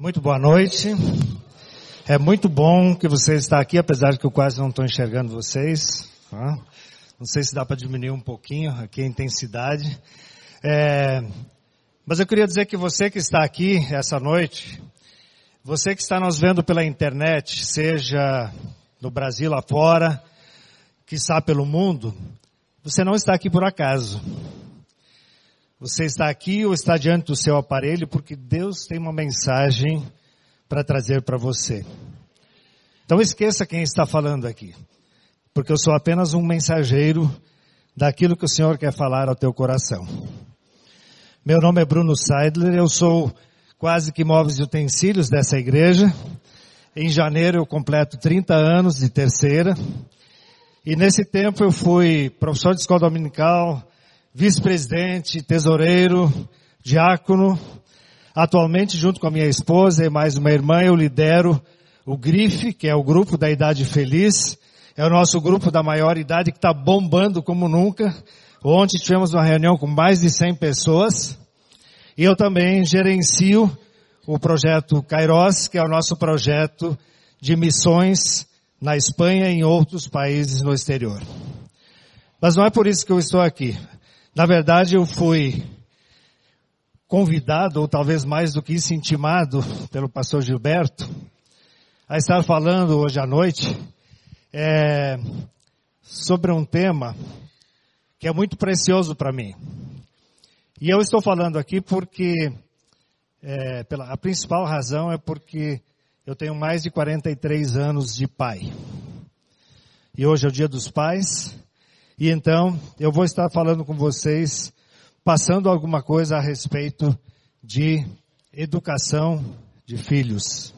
Muito boa noite. É muito bom que você está aqui, apesar de que eu quase não estou enxergando vocês. Tá? Não sei se dá para diminuir um pouquinho aqui a intensidade. É, mas eu queria dizer que você que está aqui essa noite, você que está nos vendo pela internet, seja no Brasil lá fora, que está pelo mundo, você não está aqui por acaso. Você está aqui ou está diante do seu aparelho porque Deus tem uma mensagem para trazer para você. Então esqueça quem está falando aqui, porque eu sou apenas um mensageiro daquilo que o Senhor quer falar ao teu coração. Meu nome é Bruno Seidler, eu sou quase que móveis e utensílios dessa igreja. Em janeiro eu completo 30 anos de terceira. E nesse tempo eu fui professor de escola dominical, vice-presidente, tesoureiro, diácono. Atualmente, junto com a minha esposa e mais uma irmã, eu lidero o GRIFE, que é o grupo da idade feliz. É o nosso grupo da maior idade que está bombando como nunca. Ontem tivemos uma reunião com mais de 100 pessoas. E eu também gerencio o projeto Kairos, que é o nosso projeto de missões na Espanha e em outros países no exterior. Mas não é por isso que eu estou aqui. Na verdade, eu fui convidado, ou talvez mais do que isso, intimado pelo pastor Gilberto, a estar falando hoje à noite é, sobre um tema que é muito precioso para mim. E eu estou falando aqui porque, é, pela, a principal razão é porque eu tenho mais de 43 anos de pai. E hoje é o dia dos pais, e então eu vou estar falando com vocês, passando alguma coisa a respeito de educação de filhos.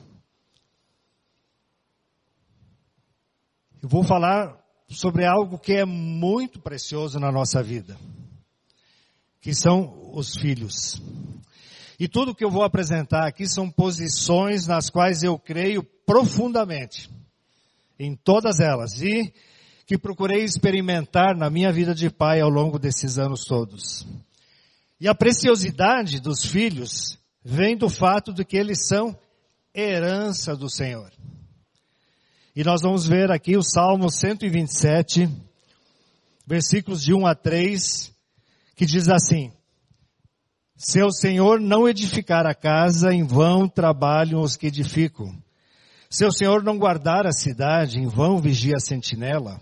Eu vou falar sobre algo que é muito precioso na nossa vida, que são os filhos. E tudo que eu vou apresentar aqui são posições nas quais eu creio profundamente, em todas elas. E que procurei experimentar na minha vida de pai ao longo desses anos todos. E a preciosidade dos filhos vem do fato de que eles são herança do Senhor. E nós vamos ver aqui o Salmo 127, versículos de 1 a 3, que diz assim: Se o Senhor não edificar a casa, em vão trabalham os que edificam. Se o Senhor não guardar a cidade, em vão vigia a sentinela.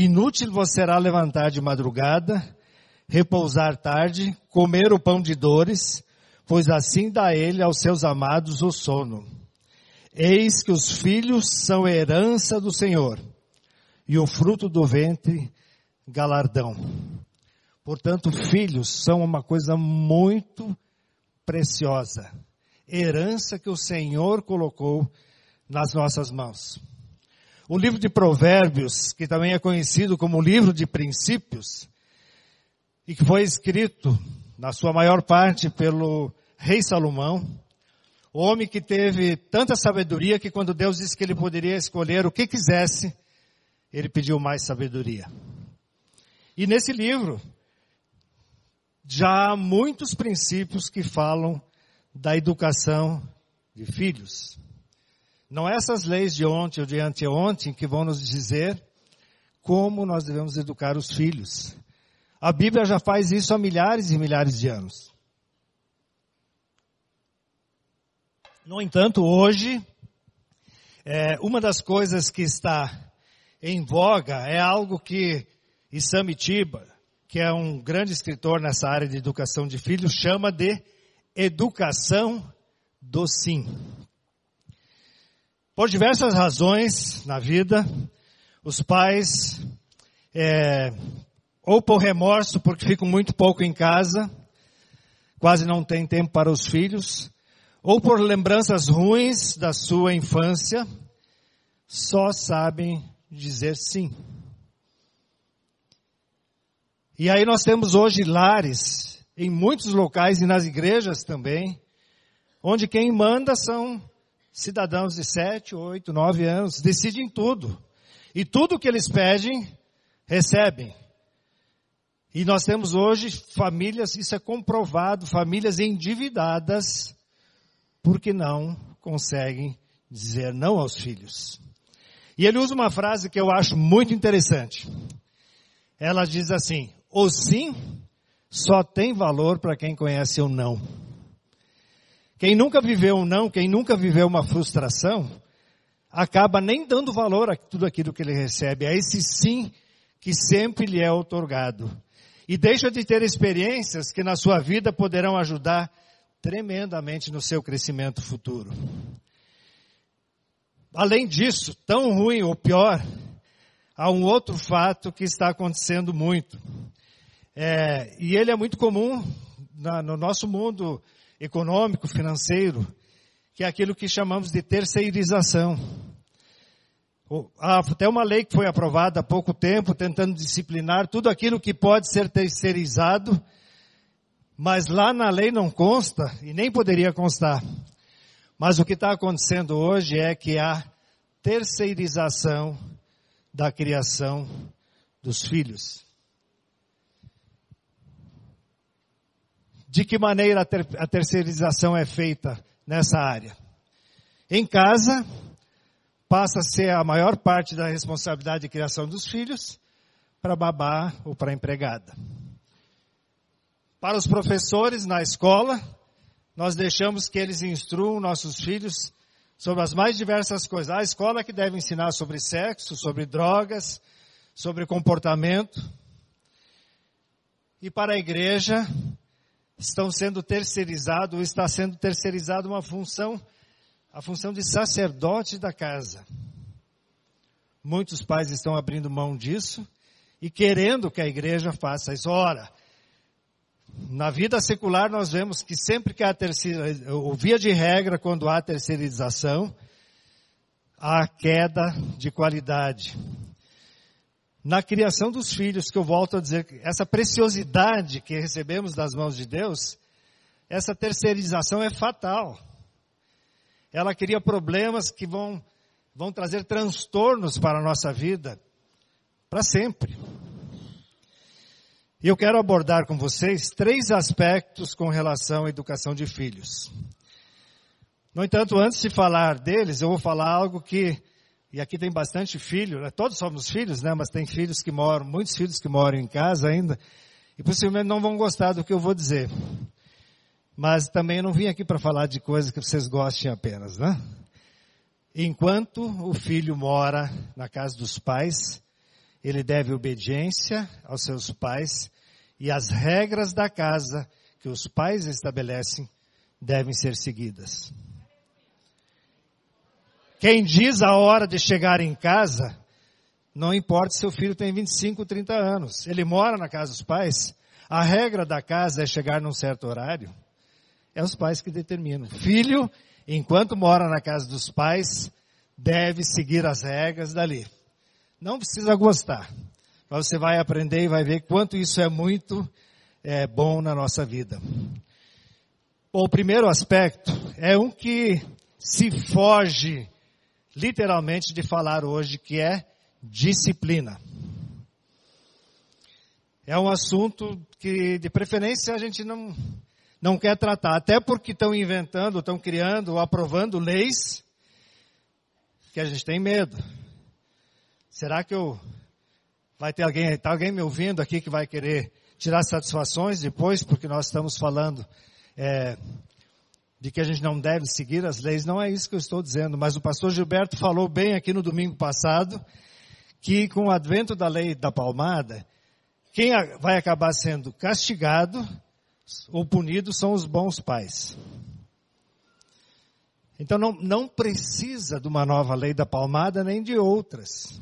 Inútil você será levantar de madrugada, repousar tarde, comer o pão de dores, pois assim dá ele aos seus amados o sono. Eis que os filhos são herança do Senhor, e o fruto do ventre galardão. Portanto, filhos são uma coisa muito preciosa, herança que o Senhor colocou nas nossas mãos. O livro de Provérbios, que também é conhecido como livro de princípios, e que foi escrito, na sua maior parte, pelo rei Salomão, homem que teve tanta sabedoria que quando Deus disse que ele poderia escolher o que quisesse, ele pediu mais sabedoria. E nesse livro, já há muitos princípios que falam da educação de filhos. Não é essas leis de ontem ou de anteontem que vão nos dizer como nós devemos educar os filhos. A Bíblia já faz isso há milhares e milhares de anos. No entanto, hoje, é, uma das coisas que está em voga é algo que Isami Tiba, que é um grande escritor nessa área de educação de filhos, chama de educação do sim. Por diversas razões na vida, os pais, é, ou por remorso, porque ficam muito pouco em casa, quase não têm tempo para os filhos, ou por lembranças ruins da sua infância, só sabem dizer sim. E aí nós temos hoje lares, em muitos locais e nas igrejas também, onde quem manda são cidadãos de 7, 8, 9 anos decidem tudo. E tudo que eles pedem, recebem. E nós temos hoje famílias, isso é comprovado, famílias endividadas porque não conseguem dizer não aos filhos. E ele usa uma frase que eu acho muito interessante. Ela diz assim: o sim só tem valor para quem conhece o não. Quem nunca viveu um não, quem nunca viveu uma frustração, acaba nem dando valor a tudo aquilo que ele recebe, a esse sim que sempre lhe é otorgado. E deixa de ter experiências que na sua vida poderão ajudar tremendamente no seu crescimento futuro. Além disso, tão ruim ou pior, há um outro fato que está acontecendo muito. É, e ele é muito comum na, no nosso mundo econômico, financeiro, que é aquilo que chamamos de terceirização. Há até uma lei que foi aprovada há pouco tempo, tentando disciplinar tudo aquilo que pode ser terceirizado, mas lá na lei não consta e nem poderia constar. Mas o que está acontecendo hoje é que há terceirização da criação dos filhos. De que maneira a, ter, a terceirização é feita nessa área? Em casa, passa a ser a maior parte da responsabilidade de criação dos filhos para babá ou para empregada. Para os professores na escola, nós deixamos que eles instruam nossos filhos sobre as mais diversas coisas. A escola que deve ensinar sobre sexo, sobre drogas, sobre comportamento. E para a igreja, estão sendo terceirizados, está sendo terceirizada uma função a função de sacerdote da casa. Muitos pais estão abrindo mão disso e querendo que a igreja faça isso. Ora, na vida secular nós vemos que sempre que há terceira, ou via de regra, quando há terceirização, há queda de qualidade. Na criação dos filhos, que eu volto a dizer, essa preciosidade que recebemos das mãos de Deus, essa terceirização é fatal ela cria problemas que vão, vão trazer transtornos para a nossa vida, para sempre. E eu quero abordar com vocês três aspectos com relação à educação de filhos. No entanto, antes de falar deles, eu vou falar algo que, e aqui tem bastante filho, né? todos somos filhos, né? Mas tem filhos que moram, muitos filhos que moram em casa ainda, e possivelmente não vão gostar do que eu vou dizer. Mas também não vim aqui para falar de coisas que vocês gostem apenas, né? Enquanto o filho mora na casa dos pais, ele deve obediência aos seus pais e as regras da casa que os pais estabelecem devem ser seguidas. Quem diz a hora de chegar em casa, não importa se o filho tem 25, 30 anos. Ele mora na casa dos pais, a regra da casa é chegar num certo horário. É os pais que determinam. Filho, enquanto mora na casa dos pais, deve seguir as regras dali. Não precisa gostar. Mas você vai aprender e vai ver quanto isso é muito é, bom na nossa vida. O primeiro aspecto é um que se foge literalmente de falar hoje, que é disciplina. É um assunto que, de preferência, a gente não, não quer tratar, até porque estão inventando, estão criando aprovando leis que a gente tem medo. Será que eu vai ter alguém, está alguém me ouvindo aqui que vai querer tirar satisfações depois, porque nós estamos falando é, de que a gente não deve seguir as leis? Não é isso que eu estou dizendo, mas o pastor Gilberto falou bem aqui no domingo passado que com o advento da lei da palmada, quem vai acabar sendo castigado ou punidos são os bons pais. Então não, não precisa de uma nova lei da palmada nem de outras.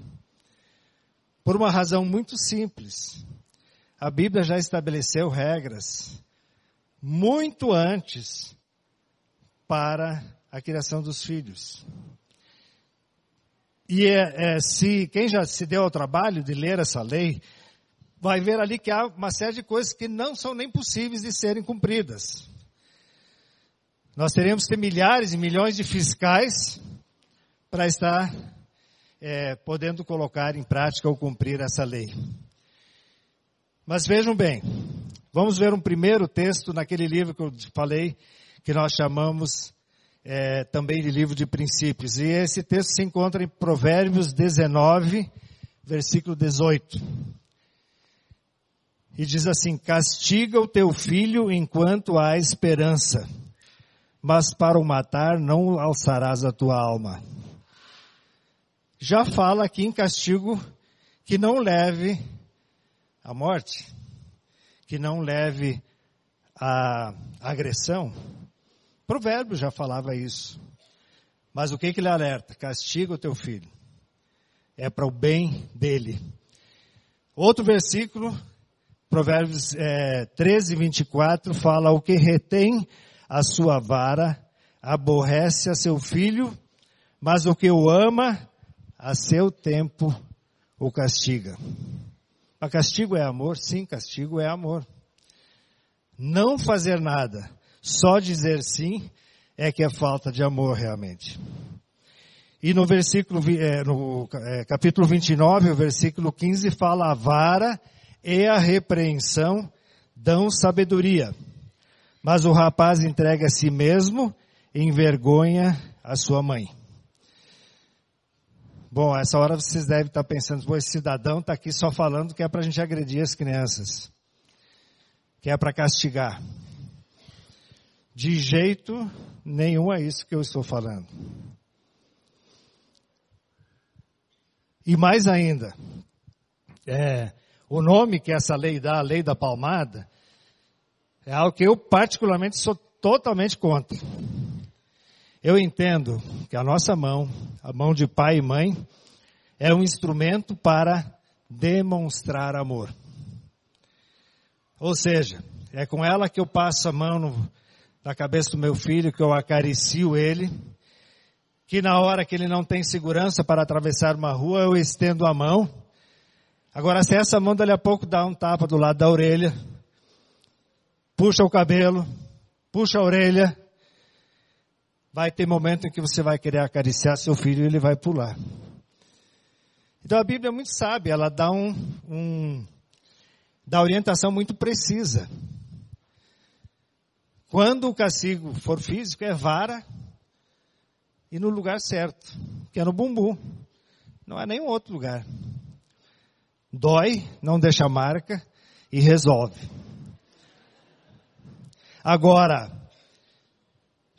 Por uma razão muito simples. A Bíblia já estabeleceu regras muito antes para a criação dos filhos. E é, é, se quem já se deu ao trabalho de ler essa lei, vai ver ali que há uma série de coisas que não são nem possíveis de serem cumpridas. Nós teremos que ter milhares e milhões de fiscais para estar é, podendo colocar em prática ou cumprir essa lei. Mas vejam bem, vamos ver um primeiro texto naquele livro que eu falei, que nós chamamos é, também de livro de princípios. E esse texto se encontra em Provérbios 19, versículo 18. E diz assim: Castiga o teu filho enquanto há esperança, mas para o matar não alçarás a tua alma. Já fala aqui em castigo que não leve à morte, que não leve à agressão. Provérbio já falava isso. Mas o que que ele alerta? Castiga o teu filho. É para o bem dele. Outro versículo, Provérbios é, 13, 24, fala: O que retém a sua vara aborrece a seu filho, mas o que o ama, a seu tempo o castiga. A castigo é amor? Sim, castigo é amor. Não fazer nada só dizer sim é que é falta de amor realmente. E no versículo, é, no é, capítulo 29, o versículo 15 fala a vara e a repreensão dão sabedoria. Mas o rapaz entrega a si mesmo e envergonha a sua mãe. Bom, essa hora vocês devem estar pensando, pô, esse cidadão está aqui só falando que é para a gente agredir as crianças. Que é para castigar. De jeito nenhum é isso que eu estou falando. E mais ainda, é, o nome que essa lei dá, a lei da palmada, é algo que eu particularmente sou totalmente contra. Eu entendo que a nossa mão, a mão de pai e mãe, é um instrumento para demonstrar amor. Ou seja, é com ela que eu passo a mão no, na cabeça do meu filho, que eu acaricio ele, que na hora que ele não tem segurança para atravessar uma rua, eu estendo a mão. Agora, se essa mão dali a pouco dá um tapa do lado da orelha, puxa o cabelo, puxa a orelha, vai ter momento em que você vai querer acariciar seu filho e ele vai pular. Então a Bíblia é muito sábia, ela dá um, um dá orientação muito precisa. Quando o castigo for físico, é vara e no lugar certo, que é no bumbum. Não é nenhum outro lugar. Dói, não deixa marca e resolve. Agora,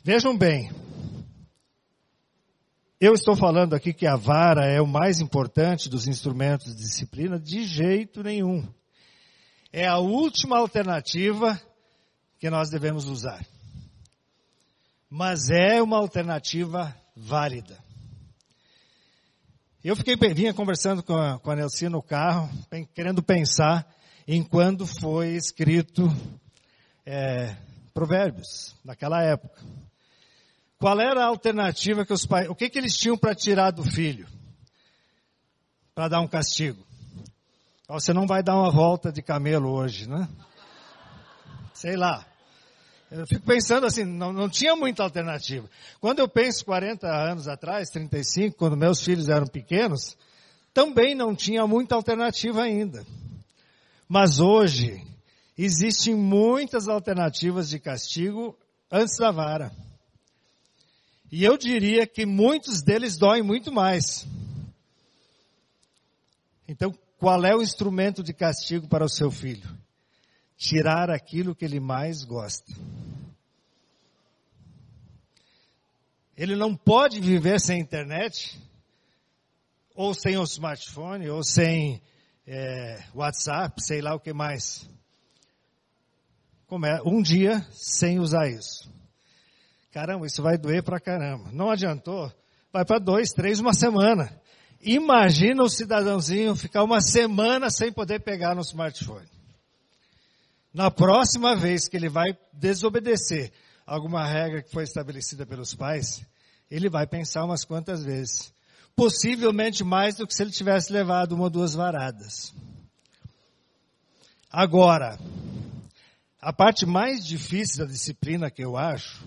vejam bem, eu estou falando aqui que a vara é o mais importante dos instrumentos de disciplina? De jeito nenhum. É a última alternativa que nós devemos usar. Mas é uma alternativa válida. Eu fiquei, vinha conversando com a, com a Nelci no carro, querendo pensar em quando foi escrito é, Provérbios, naquela época. Qual era a alternativa que os pais, o que, que eles tinham para tirar do filho? Para dar um castigo. Você não vai dar uma volta de camelo hoje, né? Sei lá. Eu fico pensando assim, não, não tinha muita alternativa. Quando eu penso 40 anos atrás, 35, quando meus filhos eram pequenos, também não tinha muita alternativa ainda. Mas hoje, existem muitas alternativas de castigo antes da vara. E eu diria que muitos deles doem muito mais. Então, qual é o instrumento de castigo para o seu filho? Tirar aquilo que ele mais gosta. Ele não pode viver sem internet, ou sem o smartphone, ou sem é, WhatsApp, sei lá o que mais. É, um dia sem usar isso. Caramba, isso vai doer pra caramba. Não adiantou, vai para dois, três, uma semana. Imagina o cidadãozinho ficar uma semana sem poder pegar no smartphone. Na próxima vez que ele vai desobedecer alguma regra que foi estabelecida pelos pais, ele vai pensar umas quantas vezes. Possivelmente mais do que se ele tivesse levado uma ou duas varadas. Agora, a parte mais difícil da disciplina que eu acho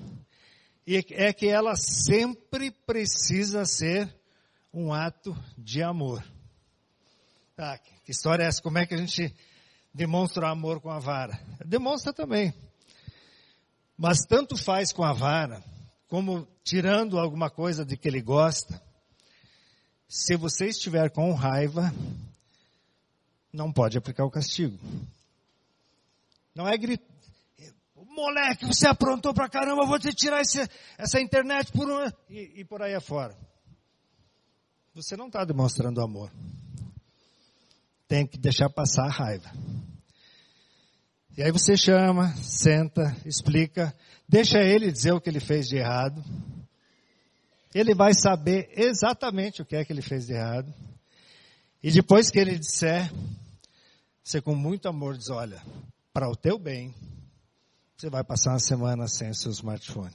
é que ela sempre precisa ser um ato de amor. Tá, que história é essa? Como é que a gente demonstra amor com a vara. Demonstra também. Mas tanto faz com a vara como tirando alguma coisa de que ele gosta. Se você estiver com raiva, não pode aplicar o castigo. Não é gritar, moleque, você aprontou pra caramba, vou te tirar esse, essa internet por um... E, e por aí afora. Você não está demonstrando amor. Tem que deixar passar a raiva. E aí você chama, senta, explica, deixa ele dizer o que ele fez de errado. Ele vai saber exatamente o que é que ele fez de errado. E depois que ele disser, você com muito amor diz, olha, para o teu bem, você vai passar uma semana sem o seu smartphone.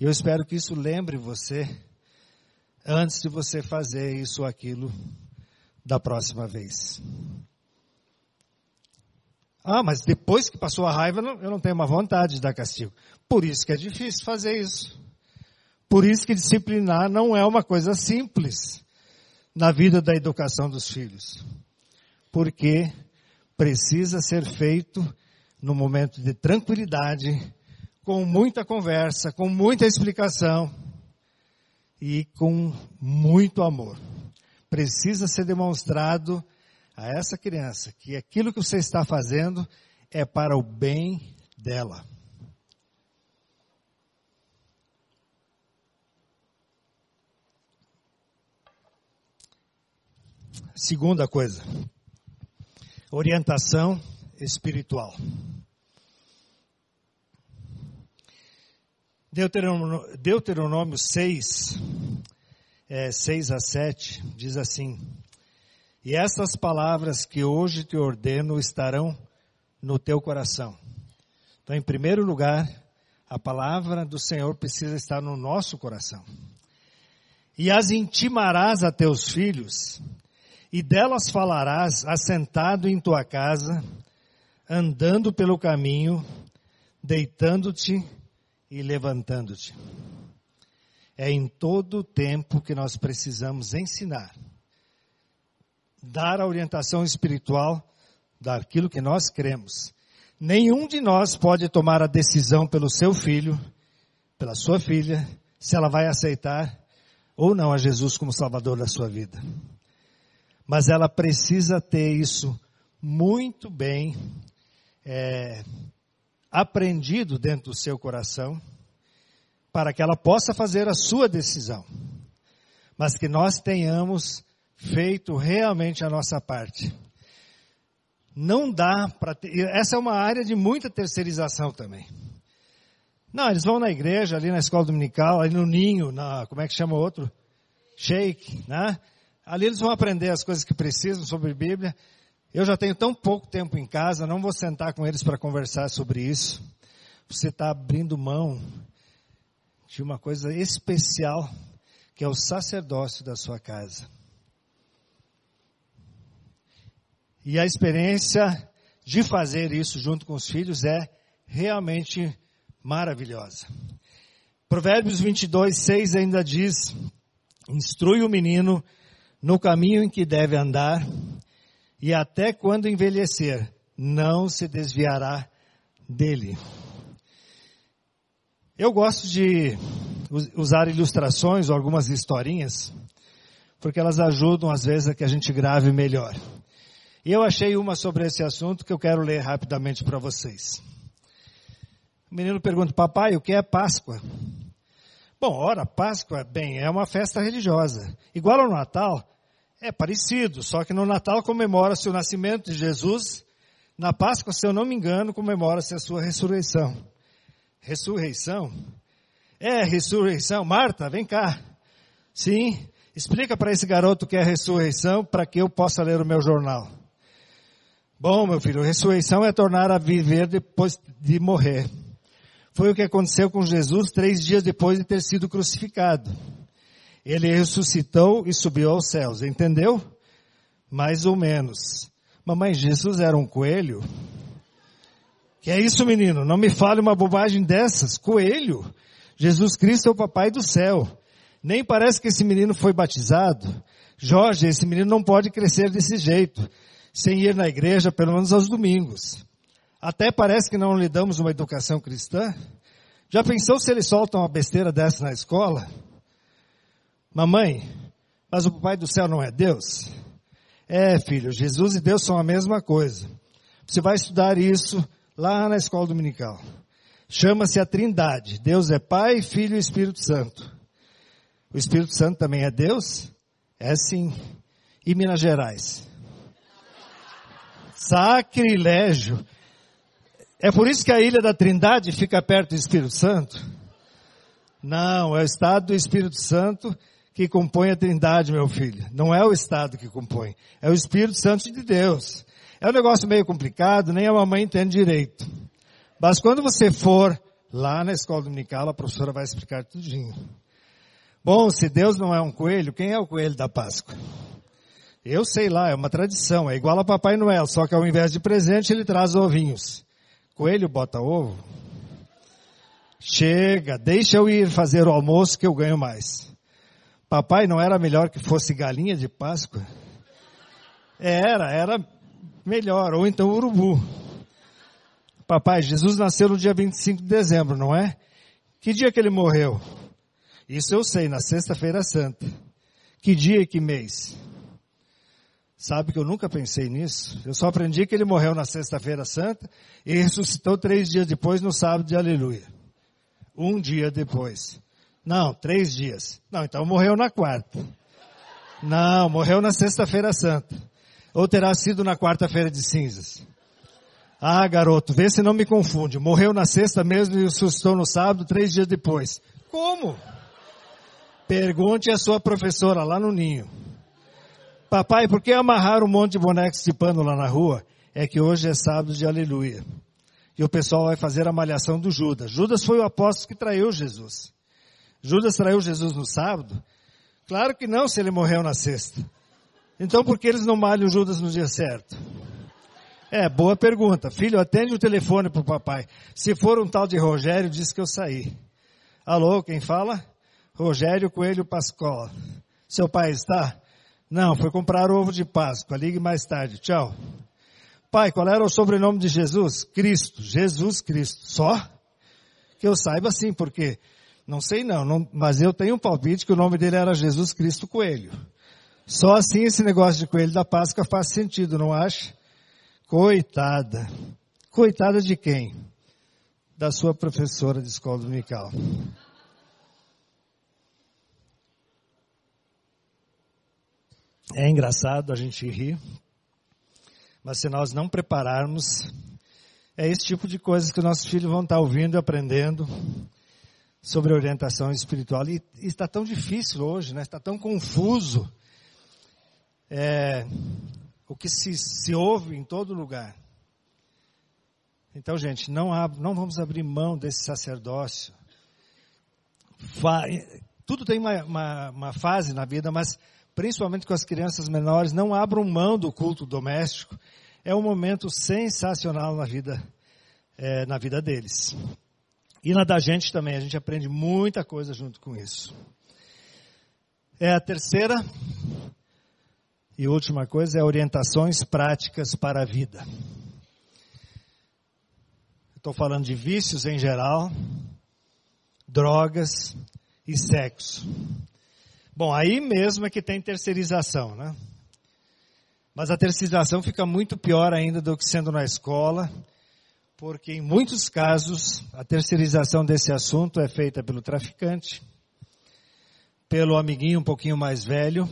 E eu espero que isso lembre você antes de você fazer isso ou aquilo da próxima vez. Ah, mas depois que passou a raiva, eu não tenho uma vontade de dar castigo. Por isso que é difícil fazer isso. Por isso que disciplinar não é uma coisa simples na vida da educação dos filhos. Porque precisa ser feito no momento de tranquilidade, com muita conversa, com muita explicação e com muito amor. Precisa ser demonstrado a essa criança que aquilo que você está fazendo é para o bem dela. Segunda coisa, orientação espiritual. Deuteronômio, Deuteronômio 6, é, 6 a 7, diz assim, E essas palavras que hoje te ordeno estarão no teu coração. Então, em primeiro lugar, a palavra do Senhor precisa estar no nosso coração. E as intimarás a teus filhos, e delas falarás assentado em tua casa, andando pelo caminho, deitando-te e levantando-te. É em todo o tempo que nós precisamos ensinar, dar a orientação espiritual daquilo que nós cremos. Nenhum de nós pode tomar a decisão pelo seu filho, pela sua filha, se ela vai aceitar ou não a Jesus como Salvador da sua vida. Mas ela precisa ter isso muito bem é, aprendido dentro do seu coração, para que ela possa fazer a sua decisão. Mas que nós tenhamos feito realmente a nossa parte. Não dá para essa é uma área de muita terceirização também. Não, eles vão na igreja, ali na escola dominical, ali no ninho, na, como é que chama outro? Shake, né? Ali eles vão aprender as coisas que precisam sobre Bíblia. Eu já tenho tão pouco tempo em casa, não vou sentar com eles para conversar sobre isso. Você está abrindo mão de uma coisa especial, que é o sacerdócio da sua casa. E a experiência de fazer isso junto com os filhos é realmente maravilhosa. Provérbios 22, 6 ainda diz, instrui o menino no caminho em que deve andar, e até quando envelhecer, não se desviará dele. Eu gosto de usar ilustrações ou algumas historinhas, porque elas ajudam às vezes a que a gente grave melhor. E eu achei uma sobre esse assunto que eu quero ler rapidamente para vocês. O menino pergunta, papai, o que é Páscoa? Bom, ora, Páscoa, bem, é uma festa religiosa. Igual ao Natal, é parecido, só que no Natal comemora-se o nascimento de Jesus, na Páscoa, se eu não me engano, comemora-se a sua ressurreição. Ressurreição? É, ressurreição. Marta, vem cá. Sim, explica para esse garoto que é ressurreição para que eu possa ler o meu jornal. Bom, meu filho, ressurreição é tornar a viver depois de morrer. Foi o que aconteceu com Jesus três dias depois de ter sido crucificado. Ele ressuscitou e subiu aos céus, entendeu? Mais ou menos. Mamãe, Jesus era um coelho? Que é isso, menino? Não me fale uma bobagem dessas. Coelho? Jesus Cristo é o papai do céu. Nem parece que esse menino foi batizado. Jorge, esse menino não pode crescer desse jeito, sem ir na igreja pelo menos aos domingos. Até parece que não lhe damos uma educação cristã. Já pensou se eles soltam uma besteira dessa na escola? Mamãe, mas o Pai do céu não é Deus? É, filho, Jesus e Deus são a mesma coisa. Você vai estudar isso lá na escola dominical. Chama-se a Trindade. Deus é Pai, Filho e Espírito Santo. O Espírito Santo também é Deus? É sim. E Minas Gerais? Sacrilégio. É por isso que a ilha da Trindade fica perto do Espírito Santo? Não, é o estado do Espírito Santo que compõe a Trindade, meu filho. Não é o estado que compõe, é o Espírito Santo de Deus. É um negócio meio complicado, nem a mamãe entende direito. Mas quando você for lá na escola dominical, a professora vai explicar tudinho. Bom, se Deus não é um coelho, quem é o coelho da Páscoa? Eu sei lá, é uma tradição, é igual a Papai Noel, só que ao invés de presente ele traz ovinhos. Coelho bota ovo? Chega, deixa eu ir fazer o almoço que eu ganho mais. Papai não era melhor que fosse galinha de Páscoa? Era, era melhor, ou então urubu. Papai, Jesus nasceu no dia 25 de dezembro, não é? Que dia que ele morreu? Isso eu sei, na sexta-feira santa. Que dia e que mês? Sabe que eu nunca pensei nisso? Eu só aprendi que ele morreu na sexta-feira santa e ressuscitou três dias depois no sábado de aleluia. Um dia depois. Não, três dias. Não, então morreu na quarta. Não, morreu na sexta-feira santa. Ou terá sido na quarta-feira de cinzas. Ah, garoto, vê se não me confunde. Morreu na sexta mesmo e ressuscitou no sábado, três dias depois. Como? Pergunte à sua professora lá no ninho. Papai, por que amarrar um monte de bonecos de pano lá na rua? É que hoje é sábado de aleluia. E o pessoal vai fazer a malhação do Judas. Judas foi o apóstolo que traiu Jesus. Judas traiu Jesus no sábado? Claro que não, se ele morreu na sexta. Então por que eles não malham Judas no dia certo? É, boa pergunta. Filho, atende o telefone pro papai. Se for um tal de Rogério, diz que eu saí. Alô, quem fala? Rogério Coelho Pascola. Seu pai está? Não, foi comprar ovo de Páscoa. Ligue mais tarde. Tchau. Pai, qual era o sobrenome de Jesus? Cristo. Jesus Cristo. Só? Que eu saiba sim, porque não sei não, não, mas eu tenho um palpite que o nome dele era Jesus Cristo Coelho. Só assim esse negócio de coelho da Páscoa faz sentido, não acha? Coitada. Coitada de quem? Da sua professora de escola dominical. É engraçado a gente rir, mas se nós não prepararmos, é esse tipo de coisas que nossos filhos vão estar ouvindo e aprendendo sobre orientação espiritual. E, e está tão difícil hoje, né? está tão confuso é, o que se, se ouve em todo lugar. Então, gente, não, não vamos abrir mão desse sacerdócio. Fa, tudo tem uma, uma, uma fase na vida, mas principalmente com as crianças menores, não abram mão do culto doméstico. É um momento sensacional na vida, é, na vida deles. E na da gente também, a gente aprende muita coisa junto com isso. É a terceira e última coisa é orientações práticas para a vida. Estou falando de vícios em geral, drogas e sexo. Bom, aí mesmo é que tem terceirização, né? Mas a terceirização fica muito pior ainda do que sendo na escola, porque em muitos casos a terceirização desse assunto é feita pelo traficante, pelo amiguinho um pouquinho mais velho,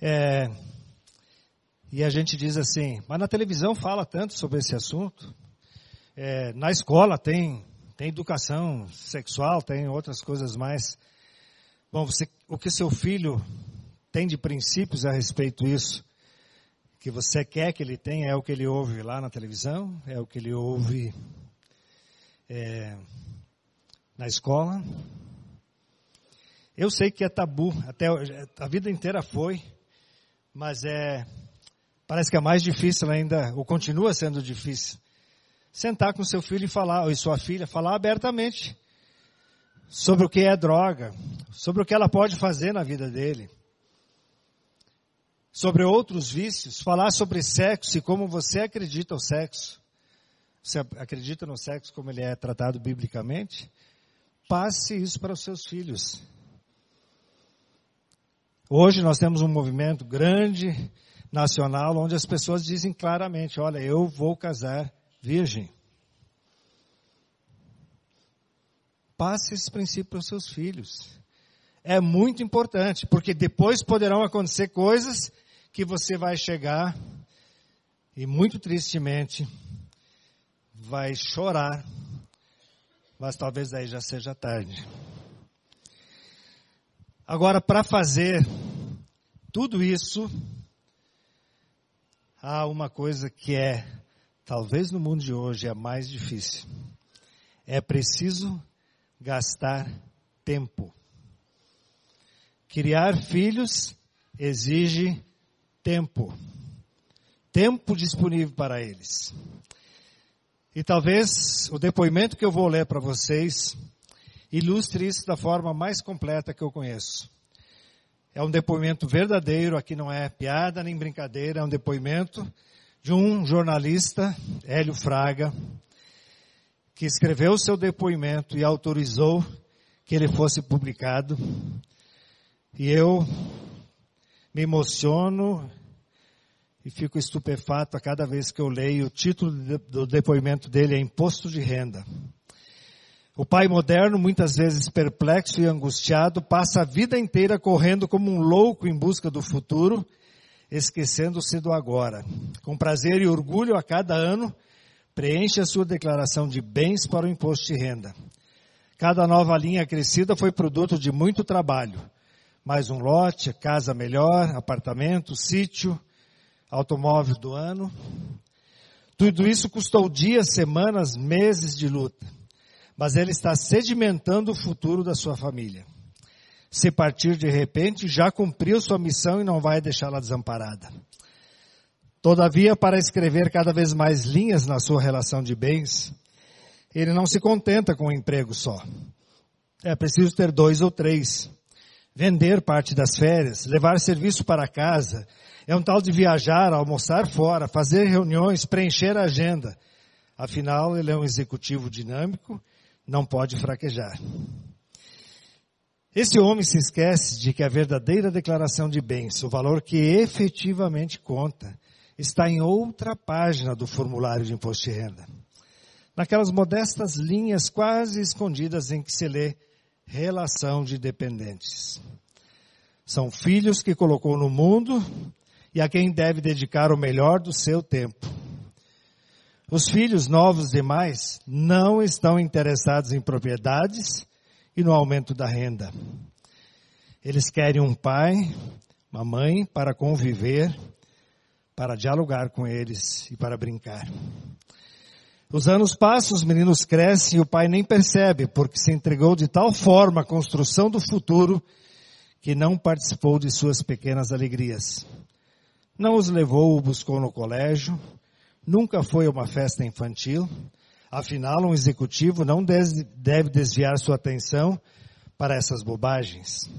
é, e a gente diz assim, mas na televisão fala tanto sobre esse assunto, é, na escola tem, tem educação sexual, tem outras coisas mais. Bom, você, o que seu filho tem de princípios a respeito disso, que você quer que ele tenha, é o que ele ouve lá na televisão, é o que ele ouve é, na escola. Eu sei que é tabu, até a vida inteira foi, mas é, parece que é mais difícil ainda, ou continua sendo difícil, sentar com seu filho e falar, ou sua filha, falar abertamente sobre o que é droga, sobre o que ela pode fazer na vida dele, sobre outros vícios, falar sobre sexo e como você acredita o sexo, você acredita no sexo como ele é tratado biblicamente, passe isso para os seus filhos. Hoje nós temos um movimento grande nacional onde as pessoas dizem claramente, olha, eu vou casar virgem. Passe esse princípio para os seus filhos. É muito importante, porque depois poderão acontecer coisas que você vai chegar e muito tristemente vai chorar, mas talvez aí já seja tarde. Agora, para fazer tudo isso, há uma coisa que é, talvez no mundo de hoje, é mais difícil. É preciso gastar tempo. Criar filhos exige tempo. Tempo disponível para eles. E talvez o depoimento que eu vou ler para vocês ilustre isso da forma mais completa que eu conheço. É um depoimento verdadeiro, aqui não é piada nem brincadeira, é um depoimento de um jornalista, Hélio Fraga, que escreveu seu depoimento e autorizou que ele fosse publicado. E eu me emociono e fico estupefato a cada vez que eu leio o título do depoimento dele é Imposto de Renda. O pai moderno, muitas vezes perplexo e angustiado, passa a vida inteira correndo como um louco em busca do futuro, esquecendo-se do agora. Com prazer e orgulho, a cada ano, preenche a sua declaração de bens para o imposto de renda. Cada nova linha crescida foi produto de muito trabalho. Mais um lote, casa melhor, apartamento, sítio, automóvel do ano. Tudo isso custou dias, semanas, meses de luta mas ele está sedimentando o futuro da sua família. Se partir de repente, já cumpriu sua missão e não vai deixá-la desamparada. Todavia, para escrever cada vez mais linhas na sua relação de bens, ele não se contenta com um emprego só. É preciso ter dois ou três. Vender parte das férias, levar serviço para casa. É um tal de viajar, almoçar fora, fazer reuniões, preencher a agenda. Afinal, ele é um executivo dinâmico não pode fraquejar. Esse homem se esquece de que a verdadeira declaração de bens, o valor que efetivamente conta, está em outra página do formulário de imposto de renda. Naquelas modestas linhas quase escondidas em que se lê relação de dependentes. São filhos que colocou no mundo e a quem deve dedicar o melhor do seu tempo. Os filhos novos demais não estão interessados em propriedades e no aumento da renda. Eles querem um pai, uma mãe para conviver, para dialogar com eles e para brincar. Os anos passam, os meninos crescem e o pai nem percebe, porque se entregou de tal forma à construção do futuro que não participou de suas pequenas alegrias. Não os levou ou buscou no colégio, nunca foi uma festa infantil. Afinal, um executivo não deve desviar sua atenção para essas bobagens.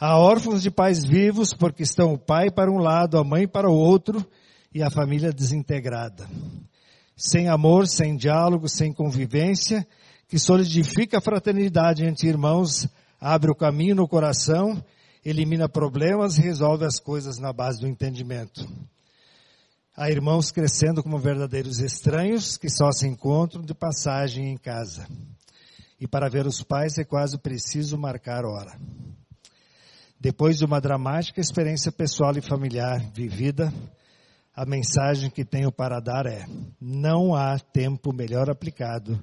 Há órfãos de pais vivos porque estão o pai para um lado, a mãe para o outro e a família desintegrada. Sem amor, sem diálogo, sem convivência, que solidifica a fraternidade entre irmãos, abre o caminho no coração, elimina problemas e resolve as coisas na base do entendimento. Há irmãos crescendo como verdadeiros estranhos que só se encontram de passagem em casa. E para ver os pais é quase preciso marcar hora. Depois de uma dramática experiência pessoal e familiar vivida, a mensagem que tenho para dar é: não há tempo melhor aplicado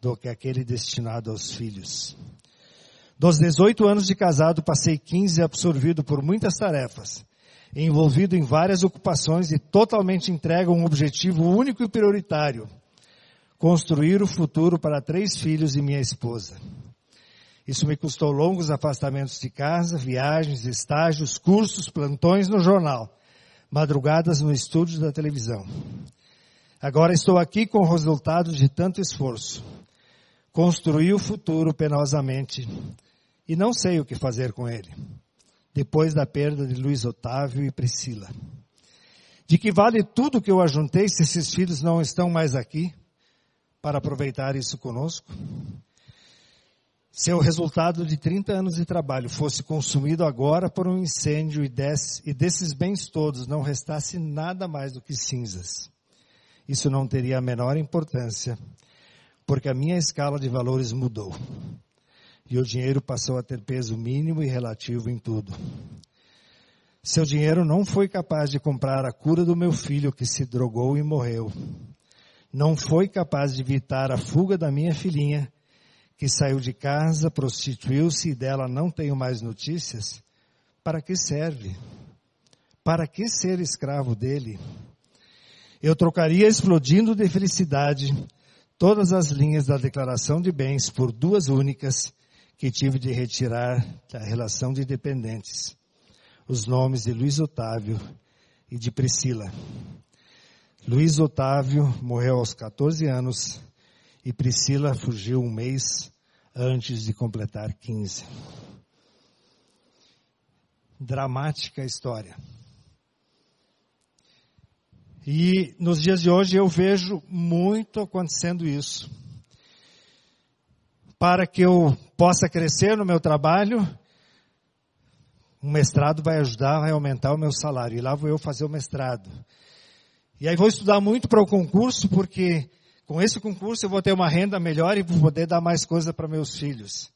do que aquele destinado aos filhos. Dos 18 anos de casado, passei 15 absorvido por muitas tarefas envolvido em várias ocupações e totalmente entregue a um objetivo único e prioritário: construir o futuro para três filhos e minha esposa. Isso me custou longos afastamentos de casa, viagens, estágios, cursos, plantões no jornal, madrugadas no estúdio da televisão. Agora estou aqui com o resultado de tanto esforço. Construí o futuro penosamente e não sei o que fazer com ele depois da perda de Luiz Otávio e Priscila. De que vale tudo que eu ajuntei se esses filhos não estão mais aqui para aproveitar isso conosco? Se o resultado de 30 anos de trabalho fosse consumido agora por um incêndio e, desse, e desses bens todos não restasse nada mais do que cinzas, isso não teria a menor importância, porque a minha escala de valores mudou. E o dinheiro passou a ter peso mínimo e relativo em tudo. Seu dinheiro não foi capaz de comprar a cura do meu filho que se drogou e morreu. Não foi capaz de evitar a fuga da minha filhinha que saiu de casa, prostituiu-se e dela não tenho mais notícias. Para que serve? Para que ser escravo dele? Eu trocaria explodindo de felicidade todas as linhas da declaração de bens por duas únicas que tive de retirar da relação de dependentes os nomes de Luiz Otávio e de Priscila. Luiz Otávio morreu aos 14 anos e Priscila fugiu um mês antes de completar 15. Dramática história. E nos dias de hoje eu vejo muito acontecendo isso. Para que eu possa crescer no meu trabalho, um mestrado vai ajudar, vai aumentar o meu salário. E lá vou eu fazer o mestrado. E aí vou estudar muito para o concurso, porque com esse concurso eu vou ter uma renda melhor e vou poder dar mais coisa para meus filhos.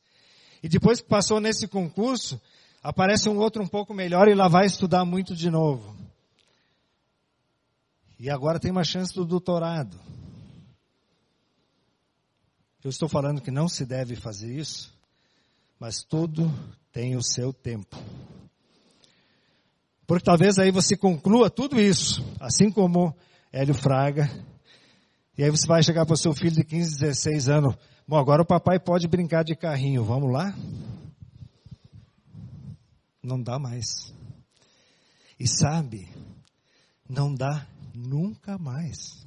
E depois que passou nesse concurso, aparece um outro um pouco melhor e lá vai estudar muito de novo. E agora tem uma chance do doutorado. Eu estou falando que não se deve fazer isso, mas tudo tem o seu tempo. Porque talvez aí você conclua tudo isso, assim como Hélio Fraga. E aí você vai chegar para o seu filho de 15, 16 anos. Bom, agora o papai pode brincar de carrinho. Vamos lá? Não dá mais. E sabe, não dá nunca mais.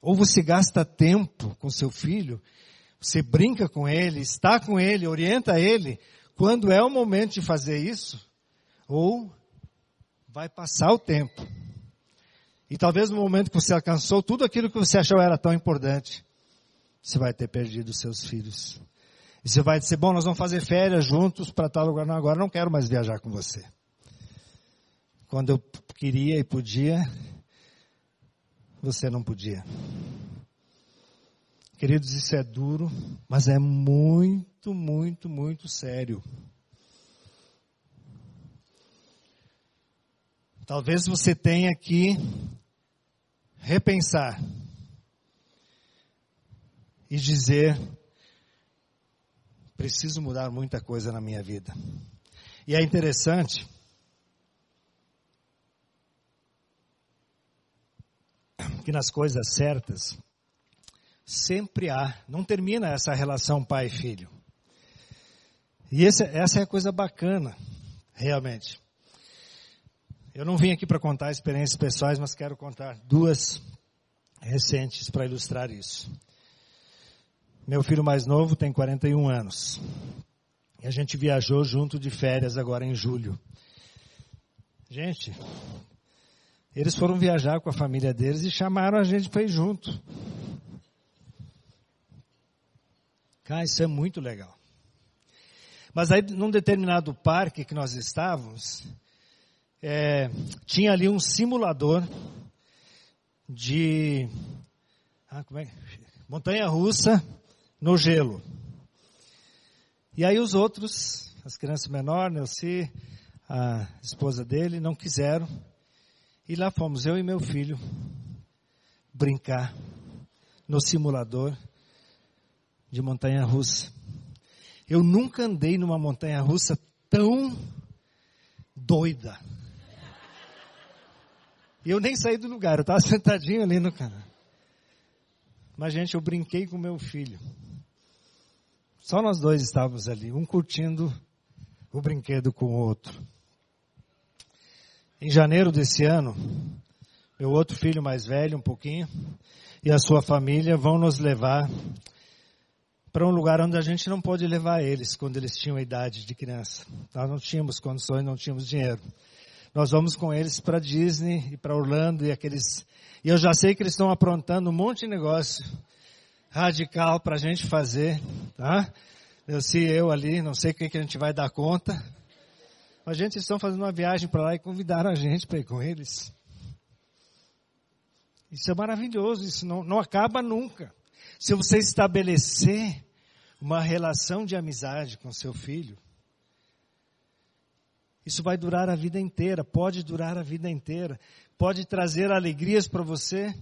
Ou você gasta tempo com seu filho você brinca com ele, está com ele, orienta ele, quando é o momento de fazer isso, ou vai passar o tempo. E talvez no momento que você alcançou tudo aquilo que você achou era tão importante, você vai ter perdido seus filhos. E você vai dizer, bom, nós vamos fazer férias juntos para tal lugar. Não, agora não quero mais viajar com você. Quando eu queria e podia, você não podia. Queridos, isso é duro, mas é muito, muito, muito sério. Talvez você tenha que repensar e dizer: preciso mudar muita coisa na minha vida. E é interessante que nas coisas certas, sempre há, não termina essa relação pai e filho. E esse, essa é a coisa bacana, realmente. Eu não vim aqui para contar experiências pessoais, mas quero contar duas recentes para ilustrar isso. Meu filho mais novo tem 41 anos. E a gente viajou junto de férias agora em julho. Gente, eles foram viajar com a família deles e chamaram a gente para ir junto. Ah, isso é muito legal. Mas aí, num determinado parque que nós estávamos, é, tinha ali um simulador de ah, é? montanha russa no gelo. E aí os outros, as crianças menores, Nelci, a esposa dele, não quiseram. E lá fomos eu e meu filho brincar no simulador de montanha russa. Eu nunca andei numa montanha russa tão doida. Eu nem saí do lugar, eu estava sentadinho ali no canal. Mas, gente, eu brinquei com meu filho. Só nós dois estávamos ali, um curtindo o brinquedo com o outro. Em janeiro desse ano, meu outro filho mais velho, um pouquinho, e a sua família vão nos levar para um lugar onde a gente não pôde levar eles quando eles tinham a idade de criança. Nós não tínhamos condições, não tínhamos dinheiro. nós vamos com eles para Disney e para Orlando e aqueles. E eu já sei que eles estão aprontando um monte de negócio radical para a gente fazer, tá? Eu se eu ali, não sei o que, que a gente vai dar conta. Mas gente estão fazendo uma viagem para lá e convidaram a gente para ir com eles. Isso é maravilhoso, isso não, não acaba nunca. Se você estabelecer uma relação de amizade com seu filho, isso vai durar a vida inteira, pode durar a vida inteira, pode trazer alegrias para você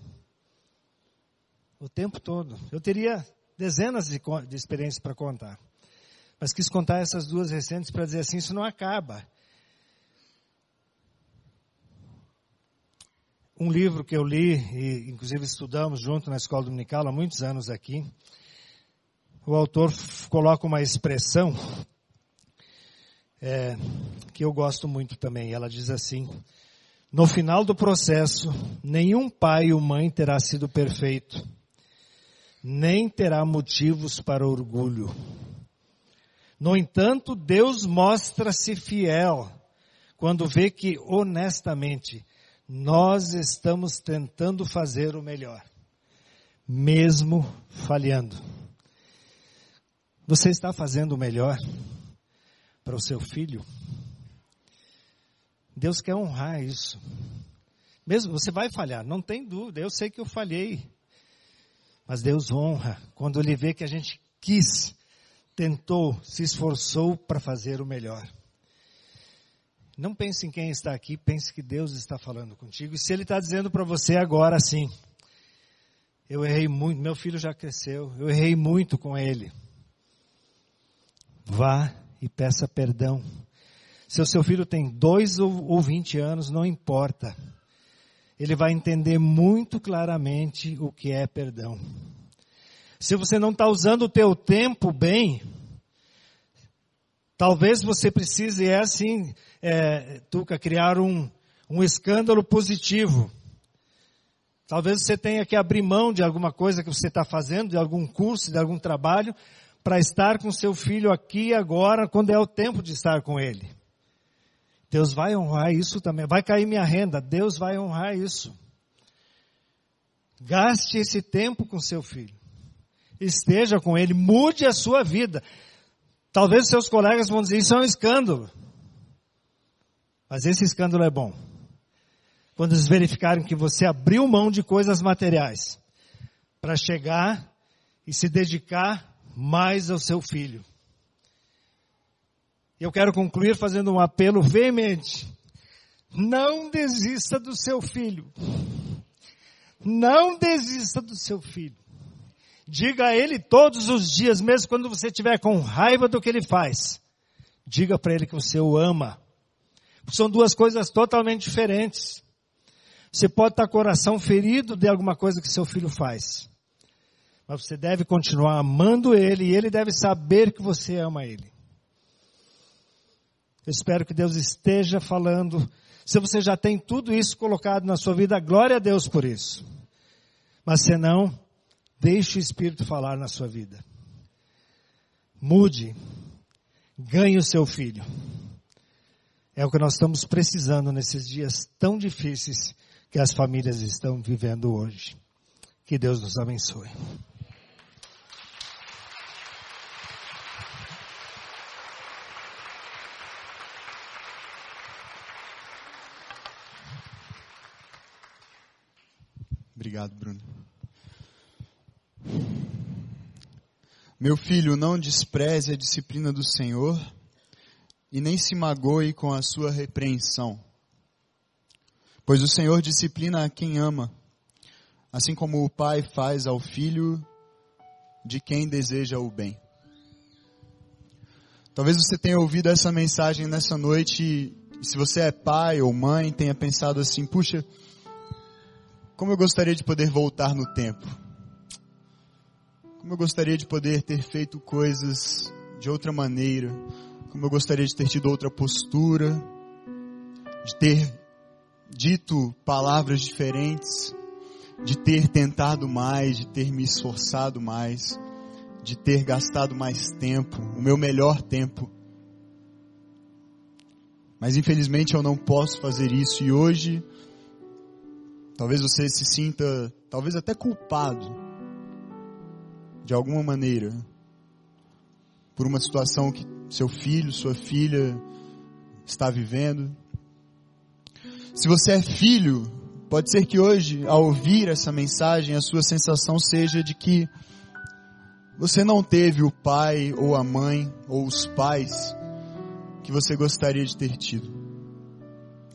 o tempo todo. Eu teria dezenas de, de experiências para contar, mas quis contar essas duas recentes para dizer assim: isso não acaba. Um livro que eu li, e inclusive estudamos junto na escola dominical há muitos anos aqui, o autor coloca uma expressão é, que eu gosto muito também. Ela diz assim: No final do processo, nenhum pai ou mãe terá sido perfeito, nem terá motivos para orgulho. No entanto, Deus mostra-se fiel quando vê que honestamente nós estamos tentando fazer o melhor, mesmo falhando. Você está fazendo o melhor para o seu filho? Deus quer honrar isso. Mesmo você vai falhar, não tem dúvida. Eu sei que eu falhei. Mas Deus honra quando ele vê que a gente quis, tentou, se esforçou para fazer o melhor. Não pense em quem está aqui, pense que Deus está falando contigo. E se Ele está dizendo para você agora sim, eu errei muito, meu filho já cresceu, eu errei muito com ele. Vá e peça perdão. Se o seu filho tem dois ou vinte anos, não importa. Ele vai entender muito claramente o que é perdão. Se você não está usando o teu tempo bem, talvez você precise, é assim, é, Tuca, criar um, um escândalo positivo. Talvez você tenha que abrir mão de alguma coisa que você está fazendo, de algum curso, de algum trabalho, para estar com seu filho aqui e agora, quando é o tempo de estar com ele. Deus vai honrar isso também. Vai cair minha renda, Deus vai honrar isso. Gaste esse tempo com seu filho. Esteja com ele, mude a sua vida. Talvez seus colegas vão dizer, isso é um escândalo. Mas esse escândalo é bom. Quando eles verificarem que você abriu mão de coisas materiais para chegar e se dedicar mais ao seu filho. Eu quero concluir fazendo um apelo veemente. Não desista do seu filho. Não desista do seu filho. Diga a ele todos os dias, mesmo quando você estiver com raiva do que ele faz. Diga para ele que você o ama. São duas coisas totalmente diferentes. Você pode estar coração ferido de alguma coisa que seu filho faz. Mas você deve continuar amando ele e ele deve saber que você ama ele. Eu espero que Deus esteja falando. Se você já tem tudo isso colocado na sua vida, glória a Deus por isso. Mas se não, deixe o Espírito falar na sua vida. Mude. Ganhe o seu filho. É o que nós estamos precisando nesses dias tão difíceis que as famílias estão vivendo hoje. Que Deus nos abençoe. Obrigado, Bruno. Meu filho, não despreze a disciplina do Senhor e nem se magoe com a sua repreensão. Pois o Senhor disciplina a quem ama, assim como o pai faz ao filho de quem deseja o bem. Talvez você tenha ouvido essa mensagem nessa noite e se você é pai ou mãe, tenha pensado assim, puxa, como eu gostaria de poder voltar no tempo. Como eu gostaria de poder ter feito coisas de outra maneira. Como eu gostaria de ter tido outra postura. De ter dito palavras diferentes. De ter tentado mais, de ter me esforçado mais. De ter gastado mais tempo, o meu melhor tempo. Mas infelizmente eu não posso fazer isso e hoje talvez você se sinta talvez até culpado de alguma maneira por uma situação que seu filho, sua filha está vivendo. Se você é filho, pode ser que hoje, ao ouvir essa mensagem, a sua sensação seja de que você não teve o pai ou a mãe ou os pais que você gostaria de ter tido.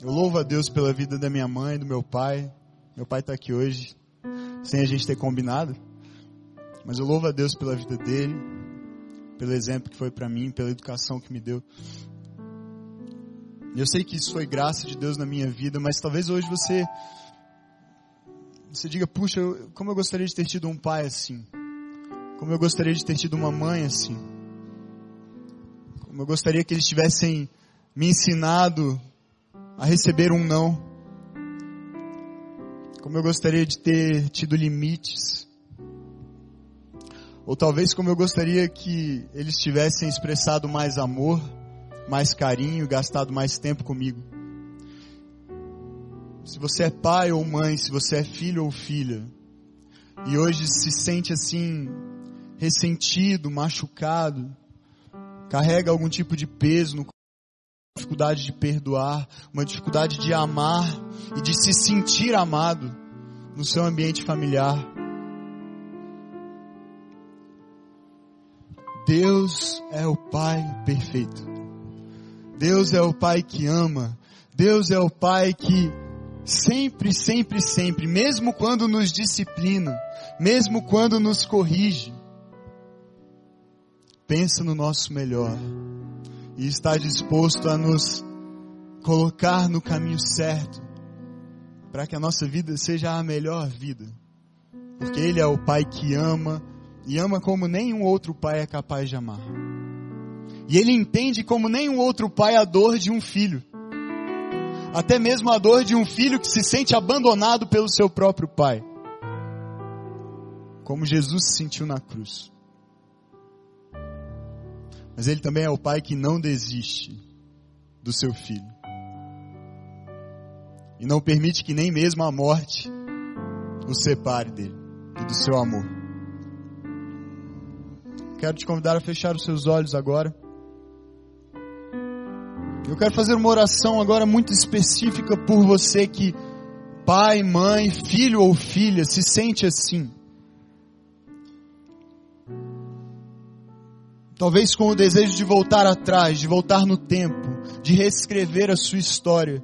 Eu louvo a Deus pela vida da minha mãe, do meu pai. Meu pai está aqui hoje, sem a gente ter combinado. Mas eu louvo a Deus pela vida dele, pelo exemplo que foi para mim, pela educação que me deu. Eu sei que isso foi graça de Deus na minha vida, mas talvez hoje você você diga, puxa, como eu gostaria de ter tido um pai assim. Como eu gostaria de ter tido uma mãe assim. Como eu gostaria que eles tivessem me ensinado a receber um não. Como eu gostaria de ter tido limites. Ou talvez como eu gostaria que eles tivessem expressado mais amor, mais carinho, gastado mais tempo comigo. Se você é pai ou mãe, se você é filho ou filha, e hoje se sente assim, ressentido, machucado, carrega algum tipo de peso no dificuldade de perdoar, uma dificuldade de amar e de se sentir amado no seu ambiente familiar. Deus é o Pai perfeito. Deus é o Pai que ama. Deus é o Pai que sempre, sempre, sempre, mesmo quando nos disciplina, mesmo quando nos corrige, pensa no nosso melhor e está disposto a nos colocar no caminho certo para que a nossa vida seja a melhor vida. Porque Ele é o Pai que ama e ama como nenhum outro pai é capaz de amar. E Ele entende como nenhum outro pai a dor de um filho. Até mesmo a dor de um filho que se sente abandonado pelo seu próprio pai. Como Jesus se sentiu na cruz. Mas Ele também é o Pai que não desiste do seu filho. E não permite que nem mesmo a morte o separe dele e do seu amor. Quero te convidar a fechar os seus olhos agora. Eu quero fazer uma oração agora muito específica por você que, pai, mãe, filho ou filha, se sente assim. Talvez com o desejo de voltar atrás, de voltar no tempo, de reescrever a sua história.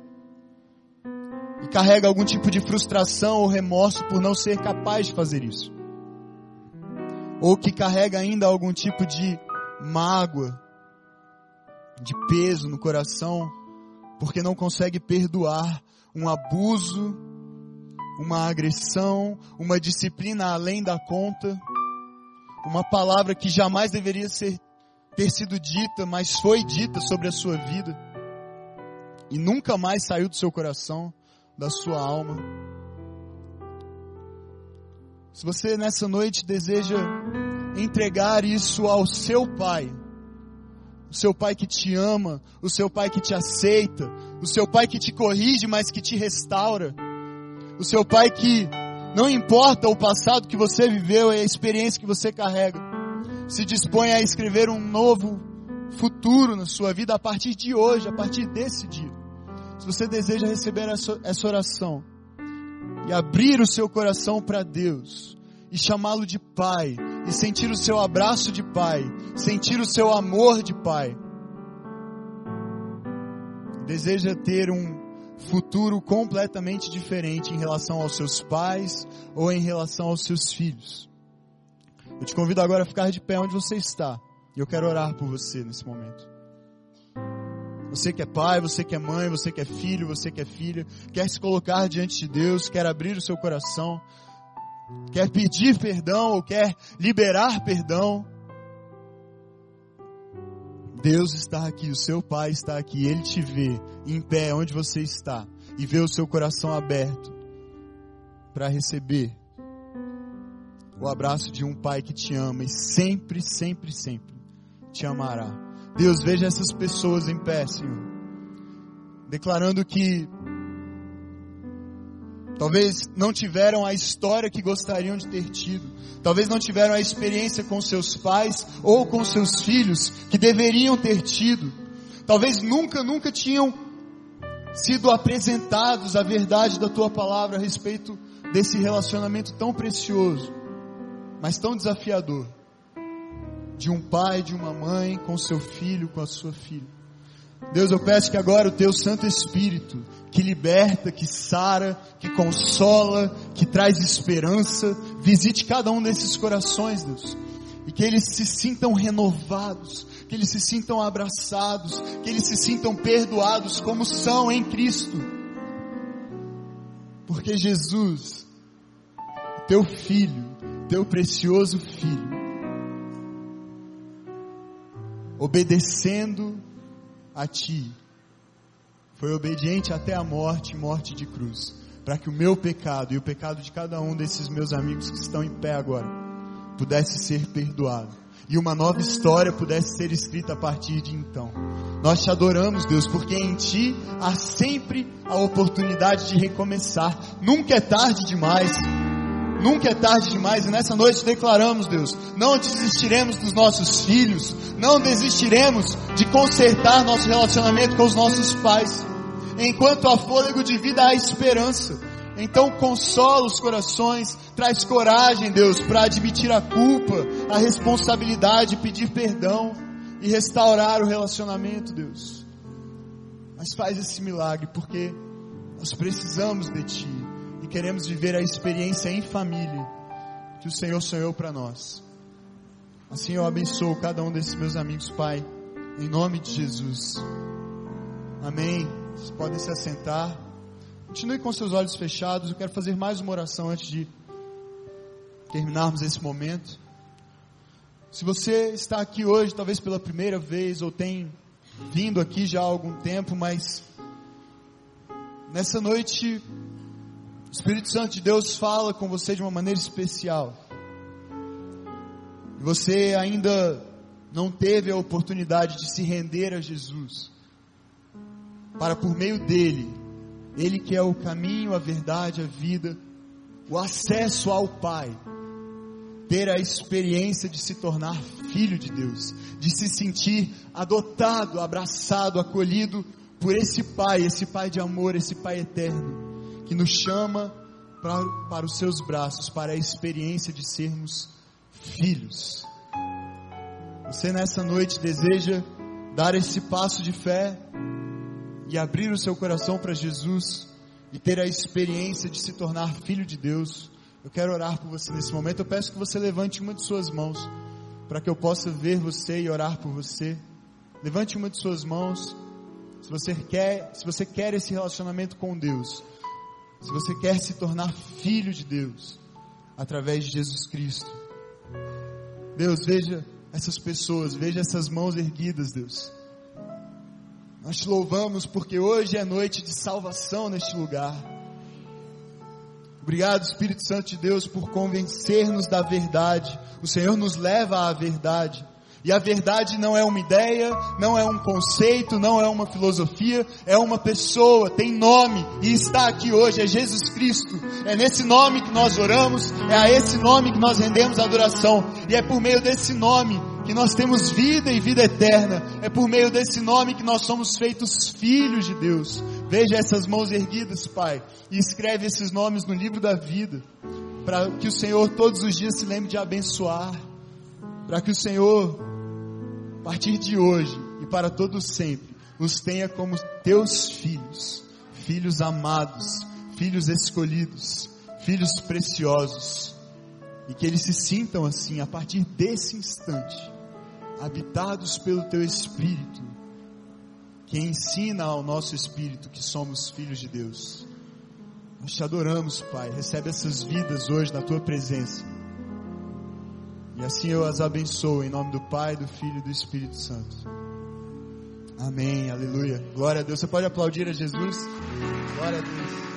E carrega algum tipo de frustração ou remorso por não ser capaz de fazer isso. Ou que carrega ainda algum tipo de mágoa, de peso no coração, porque não consegue perdoar um abuso, uma agressão, uma disciplina além da conta, uma palavra que jamais deveria ser ter sido dita, mas foi dita sobre a sua vida e nunca mais saiu do seu coração, da sua alma. Se você nessa noite deseja entregar isso ao seu pai, o seu pai que te ama, o seu pai que te aceita, o seu pai que te corrige, mas que te restaura, o seu pai que não importa o passado que você viveu e a experiência que você carrega, se dispõe a escrever um novo futuro na sua vida a partir de hoje, a partir desse dia. Se você deseja receber essa oração e abrir o seu coração para Deus e chamá-lo de Pai e sentir o seu abraço de Pai, sentir o seu amor de Pai, deseja ter um futuro completamente diferente em relação aos seus pais ou em relação aos seus filhos. Eu te convido agora a ficar de pé onde você está. E eu quero orar por você nesse momento. Você que é pai, você que é mãe, você que é filho, você que é filha, quer se colocar diante de Deus, quer abrir o seu coração, quer pedir perdão ou quer liberar perdão. Deus está aqui, o seu pai está aqui, ele te vê em pé onde você está e vê o seu coração aberto para receber o abraço de um pai que te ama e sempre, sempre, sempre te amará. Deus, veja essas pessoas em pé, Senhor. declarando que talvez não tiveram a história que gostariam de ter tido, talvez não tiveram a experiência com seus pais ou com seus filhos que deveriam ter tido, talvez nunca, nunca tinham sido apresentados a verdade da tua palavra a respeito desse relacionamento tão precioso, mas tão desafiador, de um pai, de uma mãe com seu filho, com a sua filha. Deus, eu peço que agora o teu Santo Espírito, que liberta, que sara, que consola, que traz esperança, visite cada um desses corações, Deus. E que eles se sintam renovados, que eles se sintam abraçados, que eles se sintam perdoados como são em Cristo. Porque Jesus, teu filho, teu precioso filho, obedecendo a ti. Foi obediente até a morte, morte de cruz, para que o meu pecado e o pecado de cada um desses meus amigos que estão em pé agora pudesse ser perdoado e uma nova história pudesse ser escrita a partir de então. Nós te adoramos, Deus, porque em ti há sempre a oportunidade de recomeçar. Nunca é tarde demais. Nunca é tarde demais e nessa noite declaramos, Deus, não desistiremos dos nossos filhos, não desistiremos de consertar nosso relacionamento com os nossos pais. Enquanto há fôlego de vida, há esperança. Então consola os corações, traz coragem, Deus, para admitir a culpa, a responsabilidade, pedir perdão e restaurar o relacionamento, Deus. Mas faz esse milagre porque nós precisamos de Ti queremos viver a experiência em família que o Senhor sonhou para nós. Assim eu abençoo cada um desses meus amigos, Pai, em nome de Jesus. Amém. Vocês podem se assentar. Continue com seus olhos fechados. Eu quero fazer mais uma oração antes de terminarmos esse momento. Se você está aqui hoje, talvez pela primeira vez, ou tem vindo aqui já há algum tempo, mas nessa noite o Espírito Santo de Deus fala com você de uma maneira especial. E você ainda não teve a oportunidade de se render a Jesus. Para por meio dele, ele que é o caminho, a verdade, a vida, o acesso ao Pai, ter a experiência de se tornar filho de Deus, de se sentir adotado, abraçado, acolhido por esse Pai, esse Pai de amor, esse Pai eterno que nos chama para, para os seus braços, para a experiência de sermos filhos. Você nessa noite deseja dar esse passo de fé e abrir o seu coração para Jesus e ter a experiência de se tornar filho de Deus. Eu quero orar por você nesse momento. Eu peço que você levante uma de suas mãos para que eu possa ver você e orar por você. Levante uma de suas mãos. Se você quer, se você quer esse relacionamento com Deus, se você quer se tornar filho de Deus, através de Jesus Cristo, Deus, veja essas pessoas, veja essas mãos erguidas, Deus. Nós te louvamos porque hoje é noite de salvação neste lugar. Obrigado, Espírito Santo de Deus, por convencer-nos da verdade. O Senhor nos leva à verdade. E a verdade não é uma ideia, não é um conceito, não é uma filosofia, é uma pessoa, tem nome e está aqui hoje, é Jesus Cristo. É nesse nome que nós oramos, é a esse nome que nós rendemos adoração. E é por meio desse nome que nós temos vida e vida eterna. É por meio desse nome que nós somos feitos filhos de Deus. Veja essas mãos erguidas, Pai, e escreve esses nomes no livro da vida, para que o Senhor todos os dias se lembre de abençoar, para que o Senhor a partir de hoje e para todo sempre, os tenha como teus filhos, filhos amados, filhos escolhidos, filhos preciosos, e que eles se sintam assim a partir desse instante, habitados pelo teu Espírito, que ensina ao nosso espírito que somos filhos de Deus. Nós te adoramos, Pai. Recebe essas vidas hoje na tua presença. E assim eu as abençoo em nome do Pai, do Filho e do Espírito Santo. Amém, aleluia. Glória a Deus. Você pode aplaudir a Jesus? Glória a Deus.